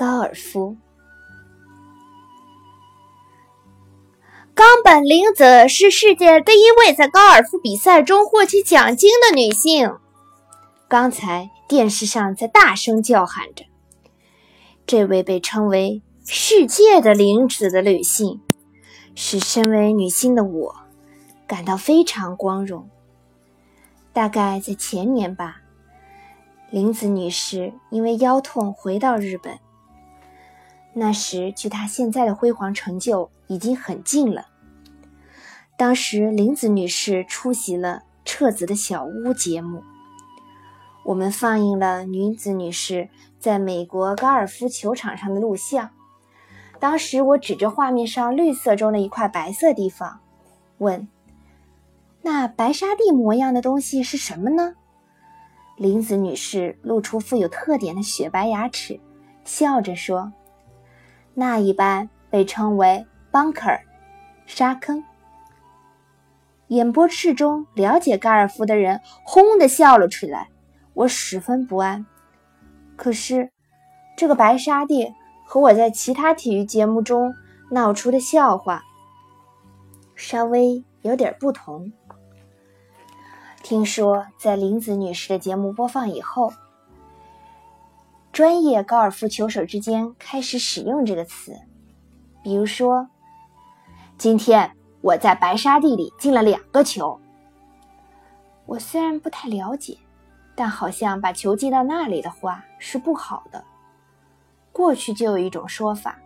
高尔夫。冈本玲子是世界第一位在高尔夫比赛中获取奖金的女性。刚才电视上在大声叫喊着，这位被称为“世界的玲子”的女性，使身为女性的我感到非常光荣。大概在前年吧，玲子女士因为腰痛回到日本。那时，距他现在的辉煌成就已经很近了。当时，林子女士出席了《彻子的小屋》节目，我们放映了女子女士在美国高尔夫球场上的录像。当时，我指着画面上绿色中的一块白色地方，问：“那白沙地模样的东西是什么呢？”林子女士露出富有特点的雪白牙齿，笑着说。那一般被称为 bunker，沙坑。演播室中了解高尔夫的人轰地笑了出来，我十分不安。可是，这个白沙地和我在其他体育节目中闹出的笑话稍微有点不同。听说，在林子女士的节目播放以后。专业高尔夫球手之间开始使用这个词，比如说：“今天我在白沙地里进了两个球。”我虽然不太了解，但好像把球进到那里的话是不好的。过去就有一种说法：“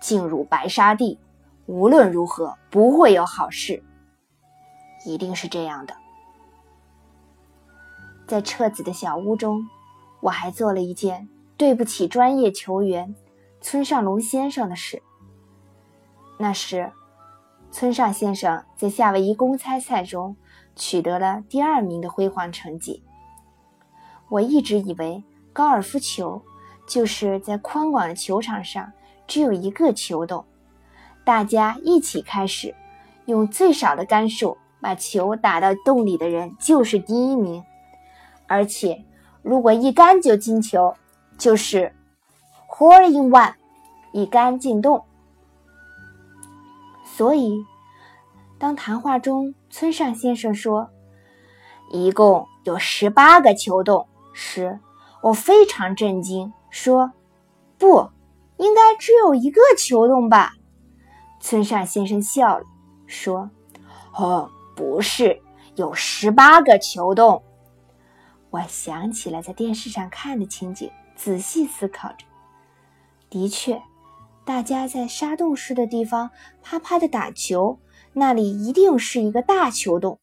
进入白沙地，无论如何不会有好事。”一定是这样的。在彻子的小屋中。我还做了一件对不起专业球员村上龙先生的事。那时，村上先生在夏威夷公开赛中取得了第二名的辉煌成绩。我一直以为高尔夫球就是在宽广的球场上只有一个球洞，大家一起开始，用最少的杆数把球打到洞里的人就是第一名，而且。如果一杆就进球，就是 hole in one，一杆进洞。所以，当谈话中村上先生说一共有十八个球洞时，我非常震惊，说：“不应该只有一个球洞吧？”村上先生笑了，说：“哦，不是，有十八个球洞。”我想起了在电视上看的情景，仔细思考着。的确，大家在沙洞似的地方啪啪的打球，那里一定是一个大球洞。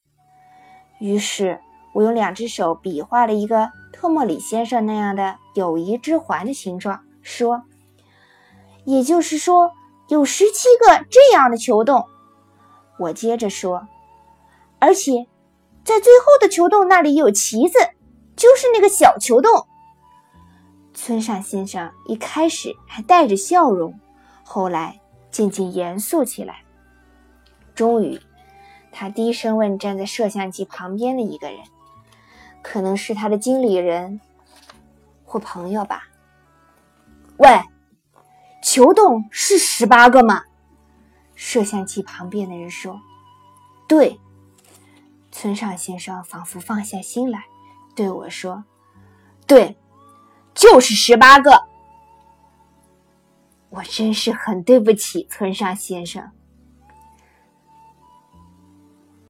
于是，我用两只手比划了一个特莫里先生那样的友谊之环的形状，说：“也就是说，有十七个这样的球洞。”我接着说：“而且，在最后的球洞那里有旗子。”就是那个小球洞。村上先生一开始还带着笑容，后来渐渐严肃起来。终于，他低声问站在摄像机旁边的一个人，可能是他的经理人或朋友吧：“喂，球洞是十八个吗？”摄像机旁边的人说：“对。”村上先生仿佛放下心来。对我说：“对，就是十八个。”我真是很对不起村上先生。